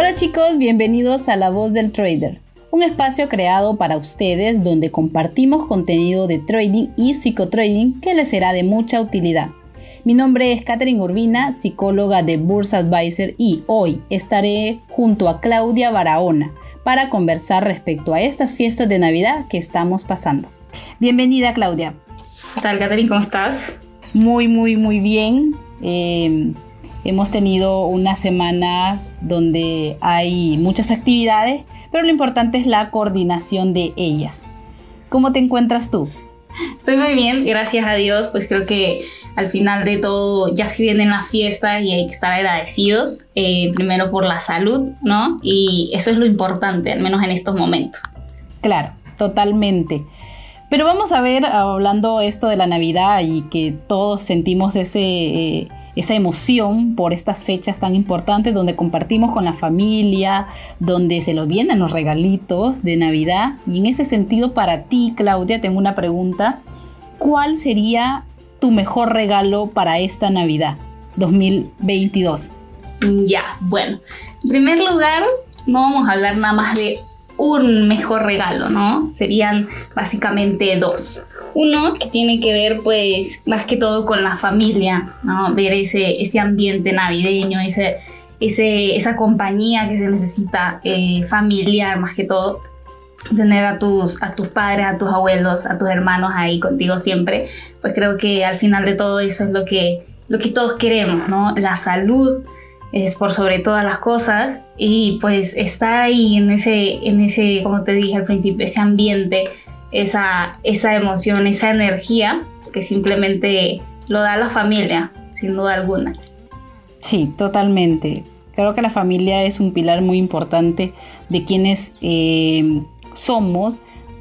Hola chicos, bienvenidos a La Voz del Trader, un espacio creado para ustedes donde compartimos contenido de trading y psicotrading que les será de mucha utilidad. Mi nombre es Catherine Urbina, psicóloga de Bursa Advisor y hoy estaré junto a Claudia Barahona para conversar respecto a estas fiestas de Navidad que estamos pasando. Bienvenida Claudia. ¿Qué tal Catherine? ¿Cómo estás? Muy, muy, muy bien. Eh, hemos tenido una semana donde hay muchas actividades, pero lo importante es la coordinación de ellas. ¿Cómo te encuentras tú? Estoy muy bien, gracias a Dios, pues creo que al final de todo ya se vienen las fiestas y hay que estar agradecidos, eh, primero por la salud, ¿no? Y eso es lo importante, al menos en estos momentos. Claro, totalmente. Pero vamos a ver, hablando esto de la Navidad y que todos sentimos ese... Eh, esa emoción por estas fechas tan importantes donde compartimos con la familia, donde se los vienen los regalitos de Navidad. Y en ese sentido, para ti, Claudia, tengo una pregunta. ¿Cuál sería tu mejor regalo para esta Navidad 2022? Ya, bueno, en primer lugar, no vamos a hablar nada más de un mejor regalo, ¿no? Serían básicamente dos. Uno que tiene que ver pues más que todo con la familia, ¿no? Ver ese, ese ambiente navideño, ese, ese, esa compañía que se necesita eh, familiar más que todo. Tener a tus, a tus padres, a tus abuelos, a tus hermanos ahí contigo siempre, pues creo que al final de todo eso es lo que, lo que todos queremos, ¿no? La salud es por sobre todas las cosas y pues estar ahí en ese, en ese, como te dije al principio, ese ambiente esa, esa emoción, esa energía que simplemente lo da la familia, sin duda alguna. Sí, totalmente. Creo que la familia es un pilar muy importante de quienes eh, somos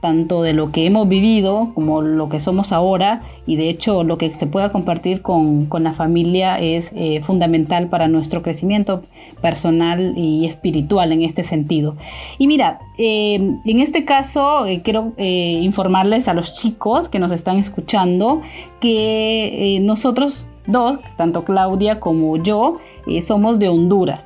tanto de lo que hemos vivido como lo que somos ahora y de hecho lo que se pueda compartir con, la familia es eh, fundamental para nuestro crecimiento personal y espiritual en este sentido. Y mira, eh, en este caso eh, quiero informarles a los chicos que nos están escuchando que nosotros dos, tanto Claudia como yo, somos de Honduras.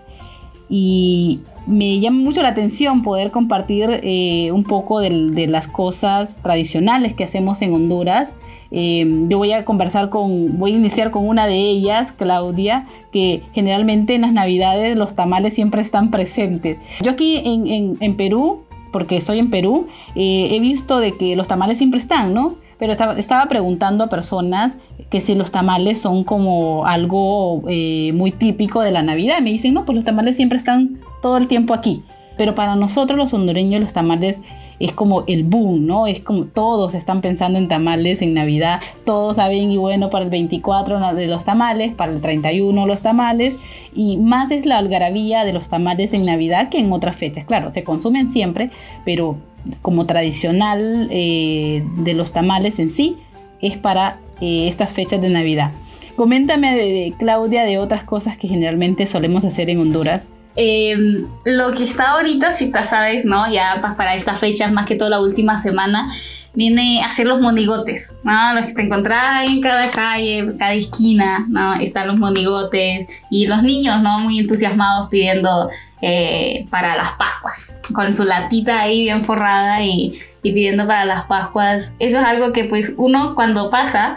Y me llama mucho la atención poder compartir eh, un poco de, las cosas tradicionales que hacemos en Honduras. Em, yo voy a conversar con, voy a iniciar con una de ellas, Claudia, que generalmente en las navidades los tamales siempre están presentes. Yo aquí en, Perú, porque estoy en Perú, eh, he visto de que los tamales siempre están, ¿no? Pero estaba, preguntando a personas que si los tamales son como algo eh, muy típico de la Navidad. Me dicen, no, pues los tamales siempre están todo el tiempo aquí. Pero para nosotros los hondureños los tamales es como el boom, ¿no? Es como todos están pensando en tamales en Navidad, todos saben y bueno para el 24 de los tamales, para el 31 los tamales y más es la algarabía de los tamales en Navidad que en otras fechas. Claro, se consumen siempre, pero como tradicional eh, de los tamales en sí es para eh, estas fechas de Navidad. Coméntame, Claudia, de otras cosas que generalmente solemos hacer en Honduras Em, lo que está ahorita, si tú sabes, ¿no? Ya para estas fechas, más que todo la última semana, viene a hacer los monigotes, ¿no? Los que te encontrás en cada calle, cada esquina, ¿no? Están los monigotes y los niños, ¿no? Muy entusiasmados pidiendo eh, para las Pascuas, con su latita ahí bien forrada y, y pidiendo para las Pascuas. Eso es algo que pues uno cuando pasa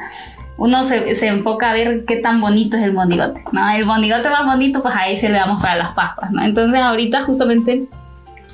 uno se, se, enfoca a ver qué tan bonito es el monigote, ¿no? El monigote más bonito, pues a ese le damos para las Pascuas, ¿no? Entonces ahorita justamente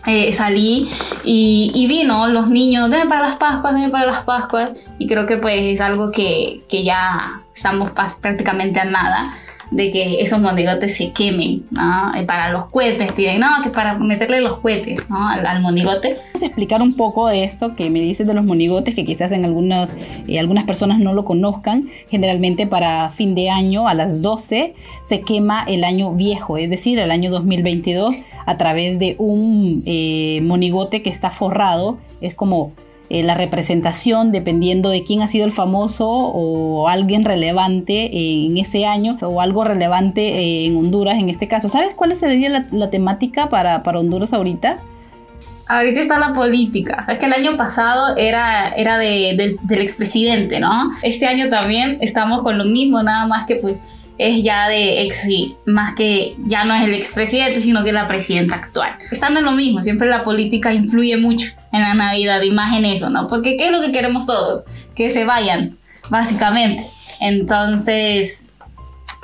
eh, salí y, y, vi, ¿no? Los niños, deben para las Pascuas, deben para las Pascuas, y creo que pues es algo que, que ya estamos prácticamente a nada de que esos monigotes se quemen, ¿no? Para los cohetes piden, no, que para meterle los cohetes, ¿no? Al, monigote. ¿Puedes explicar un poco de esto que me dices de los monigotes, que quizás en algunas, eh, algunas personas no lo conozcan? Generalmente para fin de año, a las 12, se quema el año viejo, es decir, el año 2022, a través de un eh, monigote que está forrado, es como eh, la representación dependiendo de quién ha sido el famoso o alguien relevante en ese año o algo relevante eh, en Honduras en este caso. ¿Sabes cuál sería la, temática para, para Honduras ahorita? ahorita está la política. Es que el año pasado era, era de, del expresidente, ¿no? Este año también estamos con lo mismo, nada más que pues es ya de ex, más que ya no es el expresidente, sino que la presidenta actual. Estando en lo mismo, siempre la política influye mucho en la Navidad, y más en eso, ¿no? Porque ¿qué es lo que queremos todos? Que se vayan, básicamente. Entonces,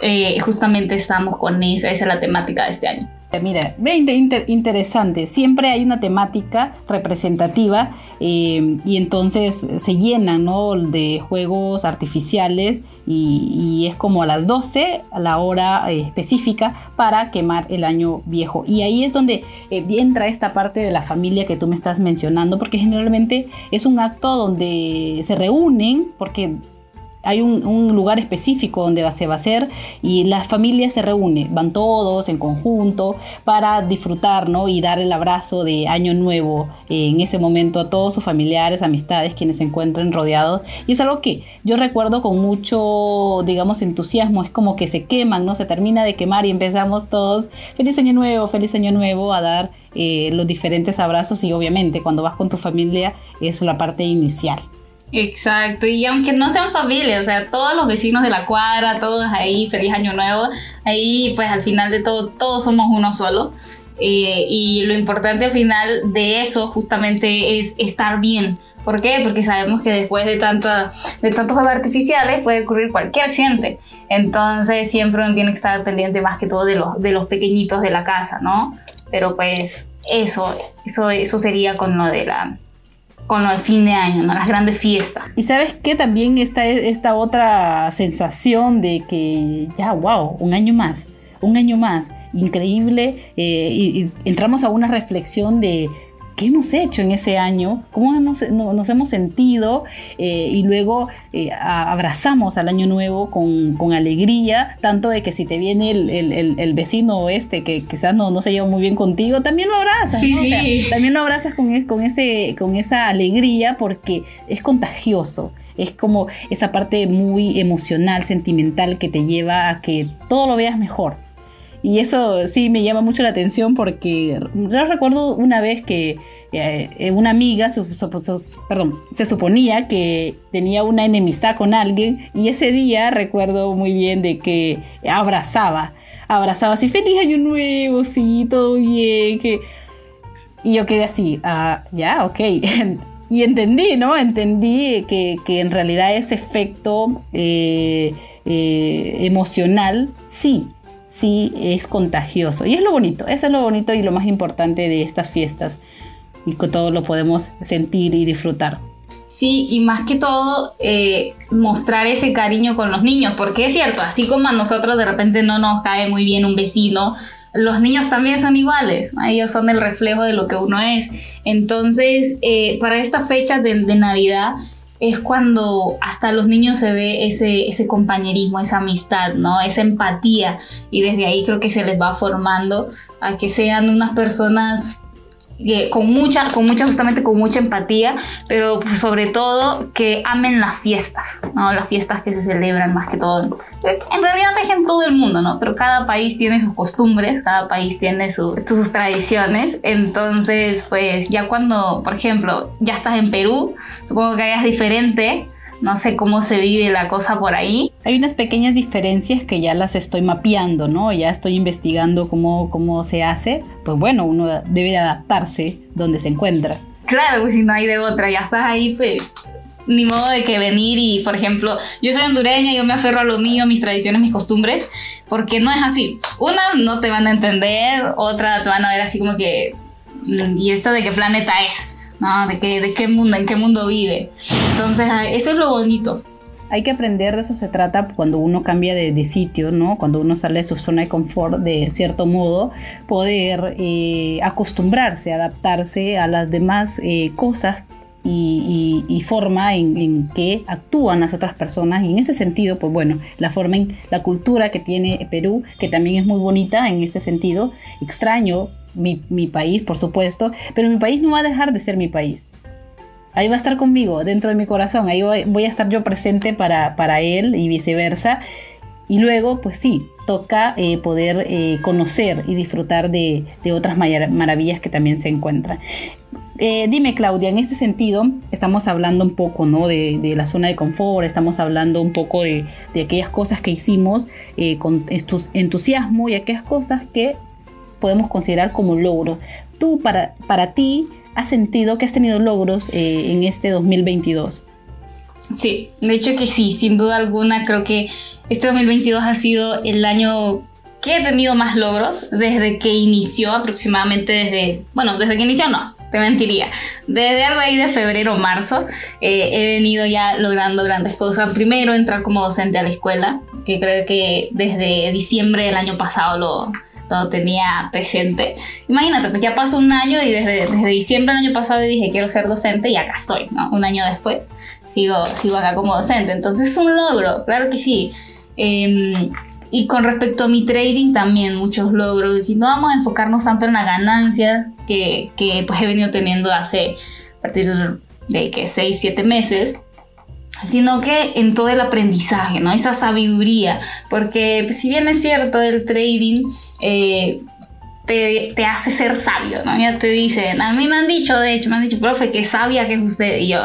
eh, justamente estamos con eso, esa es la temática de este año. Mira, ve interesante, siempre hay una temática representativa eh, y entonces se llenan ¿no? de juegos artificiales y, es como a las 12 a la hora eh, específica para quemar el año viejo. Y ahí es donde eh, entra esta parte de la familia que tú me estás mencionando, porque generalmente es un acto donde se reúnen, porque hay un, lugar específico donde se va a hacer y las familias se reúnen, van todos en conjunto para disfrutar ¿no? y dar el abrazo de Año Nuevo en ese momento a todos sus familiares, amistades, quienes se encuentren rodeados. Y es algo que yo recuerdo con mucho, digamos, entusiasmo, es como que se queman, ¿no? Se termina de quemar y empezamos todos, feliz Año Nuevo, feliz Año Nuevo, a dar eh, los diferentes abrazos y obviamente cuando vas con tu familia es la parte inicial. Exacto, y aunque no sean familia, o sea, todos los vecinos de la cuadra, todos ahí, feliz año nuevo, ahí pues al final de todo, todos somos uno solo. Eh, y lo importante al final de eso justamente es estar bien. ¿Por qué? Porque sabemos que después de, tanta, de tantos juegos artificiales puede ocurrir cualquier accidente. Entonces siempre uno tiene que estar pendiente más que todo de los, de los pequeñitos de la casa, ¿no? Pero pues eso, eso, eso sería con lo de la, con lo de fin de año, ¿no? las grandes fiestas. Y sabes que también está esta otra sensación de que ya, wow, un año más, un año más, increíble, eh, y entramos a una reflexión de qué hemos hecho en ese año, cómo nos hemos sentido eh, y luego eh, abrazamos al año nuevo con, alegría, tanto de que si te viene el, vecino este que quizás no, no, se lleva muy bien contigo, también lo abrazas. también lo abrazas con, con, ese, con esa alegría porque es contagioso. Es como esa parte muy emocional, sentimental que te lleva a que todo lo veas mejor. Y eso sí me llama mucho la atención porque yo recuerdo una vez que eh, una amiga, se suponía que tenía una enemistad con alguien y ese día recuerdo muy bien de que abrazaba, abrazaba así, feliz año nuevo, sí, todo bien, que... Y yo quedé así, ah, ya, ok. y entendí, ¿no? Entendí que, en realidad ese efecto eh, eh, emocional sí sí es contagioso. Y es lo bonito, eso es lo bonito y lo más importante de estas fiestas. Y que todo lo podemos sentir y disfrutar. Sí, y más que todo, eh, mostrar ese cariño con los niños, porque es cierto, así como a nosotros de repente no nos cae muy bien un vecino, los niños también son iguales, ellos son el reflejo de lo que uno es. Entonces, eh, para esta fecha de, de Navidad, es cuando hasta los niños se ve ese, ese compañerismo, esa amistad, ¿no? Esa empatía. Y desde ahí creo que se les va formando a que sean unas personas con mucha, con mucha, justamente con mucha empatía, pero pues, sobre todo que amen las fiestas, ¿no? Las fiestas que se celebran más que todo. En realidad es en todo el mundo, ¿no? Pero cada país tiene sus costumbres, cada país tiene sus, sus tradiciones. Entonces, pues ya cuando, por ejemplo, ya estás en Perú, supongo que allá es diferente no sé cómo se vive la cosa por ahí. Hay unas pequeñas diferencias que ya las estoy mapeando, ¿no? Ya estoy investigando cómo, cómo se hace. Pues bueno, uno debe adaptarse donde se encuentra. Claro, pues si no hay de otra, ya estás ahí, pues ni modo de que venir y, por ejemplo, yo soy hondureña, yo me aferro a lo mío, a mis tradiciones, mis costumbres, porque no es así. Una, no te van a entender, otra, te van a ver así como que, mm, ¿y esta de qué planeta es? ¿No? ¿De qué, de qué mundo, en qué mundo vive? Entonces, ah, eso es lo bonito. Hay que aprender, de eso se trata cuando uno cambia de, sitio, ¿no? Cuando uno sale de su zona de confort, de cierto modo, poder eh, acostumbrarse, adaptarse a las demás eh, cosas y, forma en, que actúan las otras personas. Y en ese sentido, pues bueno, la forma en la cultura que tiene Perú, que también es muy bonita en ese sentido, extraño mi, país, por supuesto, pero mi país no va a dejar de ser mi país. Ahí va a estar conmigo, dentro de mi corazón, ahí voy, a estar yo presente para, para él y viceversa. Y luego, pues sí, toca eh, poder eh, conocer y disfrutar de, otras maravillas que también se encuentran. Eh, dime, Claudia, en este sentido, estamos hablando un poco ¿no? de, la zona de confort, estamos hablando un poco de, aquellas cosas que hicimos con entusiasmo y aquellas cosas que podemos considerar como logros. Tú, para, para ti, has sentido que has tenido logros eh, en este 2022. Sí, de hecho que sí, sin duda alguna creo que este 2022 ha sido el año que he tenido más logros desde que inició aproximadamente desde, bueno, desde que inició no, te mentiría. Desde algo ahí de febrero o marzo eh, he venido ya logrando grandes cosas. Primero entrar como docente a la escuela, que creo que desde diciembre del año pasado lo, lo tenía presente. Imagínate, pues ya pasó un año y desde, desde diciembre del año pasado dije quiero ser docente y acá estoy, ¿no? Un año después sigo, sigo acá como docente. Entonces es un logro, claro que sí. Em, y con respecto a mi trading también muchos logros y no vamos a enfocarnos tanto en la ganancia que, que pues he venido teniendo hace a partir de que 6, 7 meses sino que en todo el aprendizaje, ¿no? Esa sabiduría, porque pues, si bien es cierto el trading eh, te, hace ser sabio, ¿no? Ya te dicen, a mí me han dicho, de hecho, me han dicho, profe, que sabia que es usted, y yo,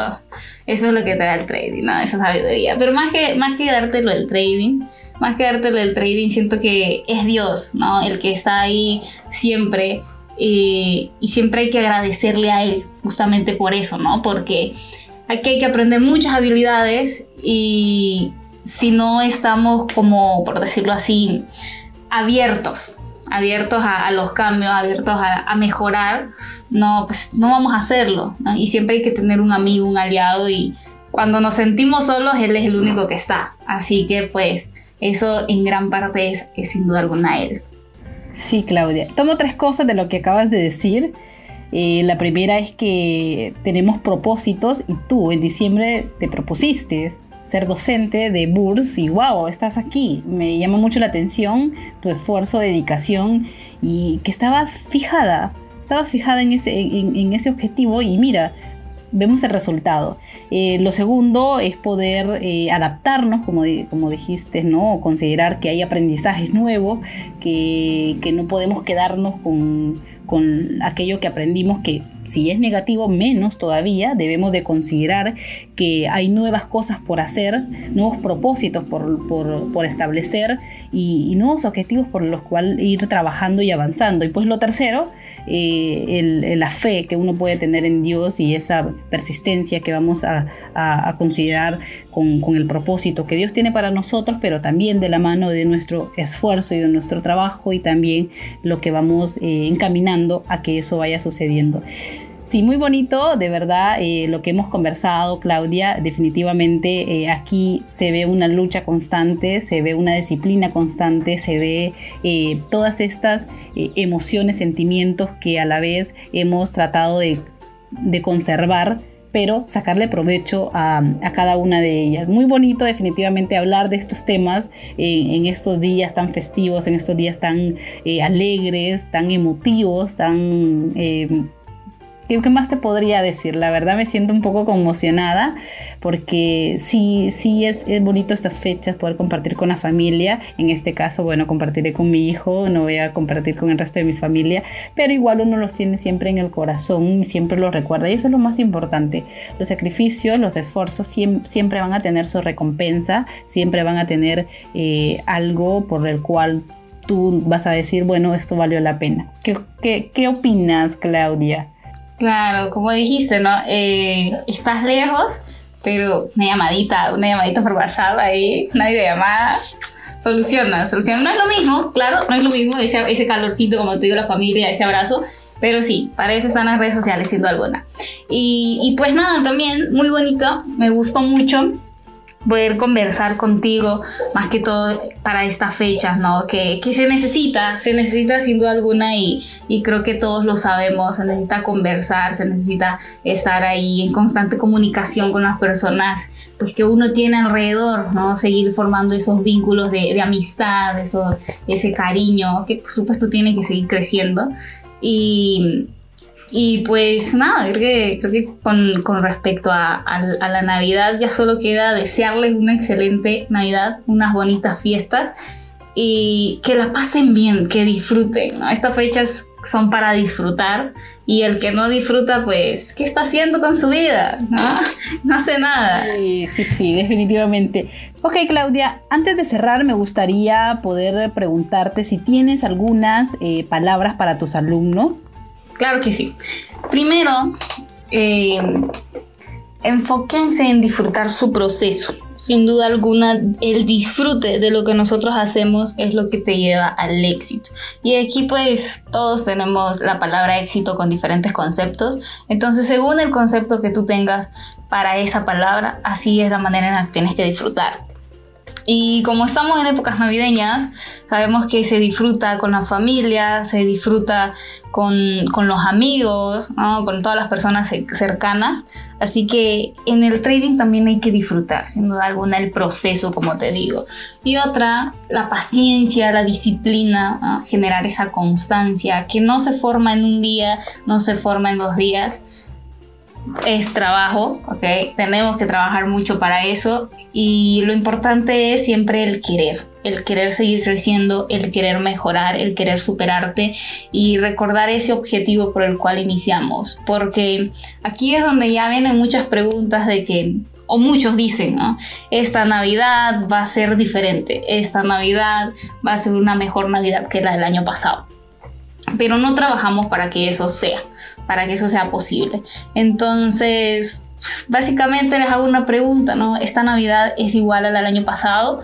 eso es lo que te da el trading, ¿no? Esa sabiduría, pero más que, más que dártelo el trading, más que dártelo el trading, siento que es Dios, ¿no? El que está ahí siempre, y siempre hay que agradecerle a Él, justamente por eso, ¿no? Porque aquí hay que aprender muchas habilidades y si no estamos como, por decirlo así, abiertos abiertos a, los cambios, abiertos a, mejorar, no, pues no vamos a hacerlo. Y siempre hay que tener un amigo, un aliado y cuando nos sentimos solos, él es el único que está. Así que pues eso en gran parte es, sin duda alguna él. Sí, Claudia. Tomo tres cosas de lo que acabas de decir. Eh, la primera es que tenemos propósitos y tú en diciembre te propusiste ser docente de BURS y wow, estás aquí. Me llama mucho la atención tu esfuerzo, dedicación y que estabas fijada, estabas fijada en ese, en, ese objetivo y mira, vemos el resultado. Eh, lo segundo es poder eh, adaptarnos, como, como dijiste, ¿no? considerar que hay aprendizajes nuevos, que, que no podemos quedarnos con con aquello que aprendimos que si es negativo, menos todavía, debemos de considerar que hay nuevas cosas por hacer, nuevos propósitos por, establecer y, nuevos objetivos por los cuales ir trabajando y avanzando. Y pues lo tercero, eh, la fe que uno puede tener en Dios y esa persistencia que vamos a, considerar con, el propósito que Dios tiene para nosotros, pero también de la mano de nuestro esfuerzo y de nuestro trabajo y también lo que vamos eh, encaminando a que eso vaya sucediendo. Sí, muy bonito, de verdad, eh, lo que hemos conversado, Claudia, definitivamente eh, aquí se ve una lucha constante, se ve una disciplina constante, se ve eh, todas estas emociones, sentimientos que a la vez hemos tratado de, conservar pero sacarle provecho a, cada una de ellas. Muy bonito definitivamente hablar de estos temas en estos días tan festivos, en estos días tan alegres, tan emotivos, tan ¿Qué, más te podría decir? La verdad me siento un poco conmocionada porque sí, sí es, es, bonito estas fechas, poder compartir con la familia. En este caso, bueno, compartiré con mi hijo, no voy a compartir con el resto de mi familia, pero igual uno los tiene siempre en el corazón y siempre los recuerda. Y eso es lo más importante. Los sacrificios, los esfuerzos siempre, van a tener su recompensa, siempre van a tener eh, algo por el cual tú vas a decir, bueno, esto valió la pena. ¿Qué, qué, qué opinas, Claudia? Claro, como dijiste, ¿no? Eh, estás lejos, pero una llamadita, una llamadita por WhatsApp ahí, una videollamada, soluciona, soluciona. No es lo mismo, claro, no es lo mismo ese, ese calorcito, como te digo, la familia, ese abrazo, pero sí, para eso están las redes sociales, siendo alguna. Y, y pues nada, también muy bonito, me gustó mucho poder conversar contigo, más que todo para estas fechas, ¿no? Que, que, se necesita, se necesita sin duda alguna y, y, creo que todos lo sabemos, se necesita conversar, se necesita estar ahí en constante comunicación con las personas pues que uno tiene alrededor, ¿no? Seguir formando esos vínculos de, de amistad, eso, ese cariño que por supuesto tiene que seguir creciendo y y pues nada, creo que, creo que con, con respecto a, a, la Navidad ya solo queda desearles una excelente Navidad, unas bonitas fiestas y que la pasen bien, que disfruten. Estas fechas son para disfrutar y el que no disfruta, pues, ¿qué está haciendo con su vida? No, hace nada. Sí, sí, sí, definitivamente. Ok, Claudia, antes de cerrar me gustaría poder preguntarte si tienes algunas eh, palabras para tus alumnos. Claro que sí. Primero, eh, enfóquense en disfrutar su proceso sin duda alguna, el disfrute de lo que nosotros hacemos es lo que te lleva al éxito. Y aquí pues todos tenemos la palabra éxito con diferentes conceptos. Entonces, según el concepto que tú tengas para esa palabra, así es la manera en la que tienes que disfrutar. Y como estamos en épocas navideñas, sabemos que se disfruta con la familia, se disfruta con, los amigos, con todas las personas cercanas. Así que en el trading también hay que disfrutar, sin duda alguna, el proceso, como te digo. Y otra, la paciencia, la disciplina, generar esa constancia que no se forma en un día, no se forma en dos días es trabajo, ¿ok? Tenemos que trabajar mucho para eso y lo importante es siempre el querer, el querer seguir creciendo, el querer mejorar, el querer superarte y recordar ese objetivo por el cual iniciamos, porque aquí es donde ya vienen muchas preguntas de que o muchos dicen, ¿no? Esta Navidad va a ser diferente, esta Navidad va a ser una mejor Navidad que la del año pasado. Pero no trabajamos para que eso sea para que eso sea posible. Entonces, básicamente les hago una pregunta, ¿no? ¿Esta Navidad es igual a la del año pasado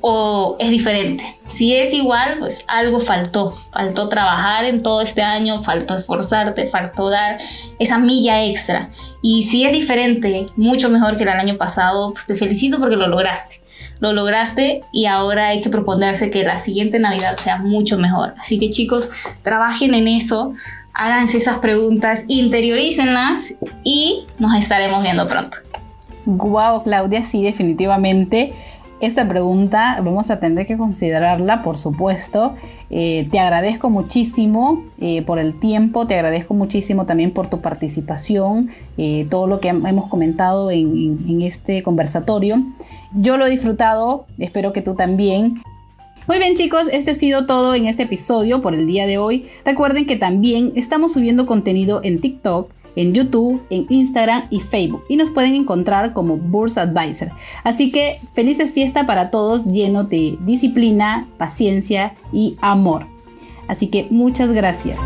o es diferente? Si es igual, pues algo faltó. Faltó trabajar en todo este año, faltó esforzarte, faltó dar esa milla extra. Y si es diferente, mucho mejor que el año pasado, pues te felicito porque lo lograste lo lograste y ahora hay que proponerse que la siguiente Navidad sea mucho mejor. Así que chicos, trabajen en eso, háganse esas preguntas, interiorícenlas y nos estaremos viendo pronto. Guau, Claudia, sí, definitivamente. Esta pregunta vamos a tener que considerarla, por supuesto. Eh, te agradezco muchísimo eh, por el tiempo, te agradezco muchísimo también por tu participación, eh, todo lo que hemos comentado en este conversatorio. Yo lo he disfrutado, espero que tú también. Muy bien chicos, este ha sido todo en este episodio por el día de hoy. Recuerden que también estamos subiendo contenido en TikTok, en YouTube, en Instagram y Facebook y nos pueden encontrar como Burst Advisor. Así que felices fiesta para todos lleno de disciplina, paciencia y amor. Así que muchas gracias.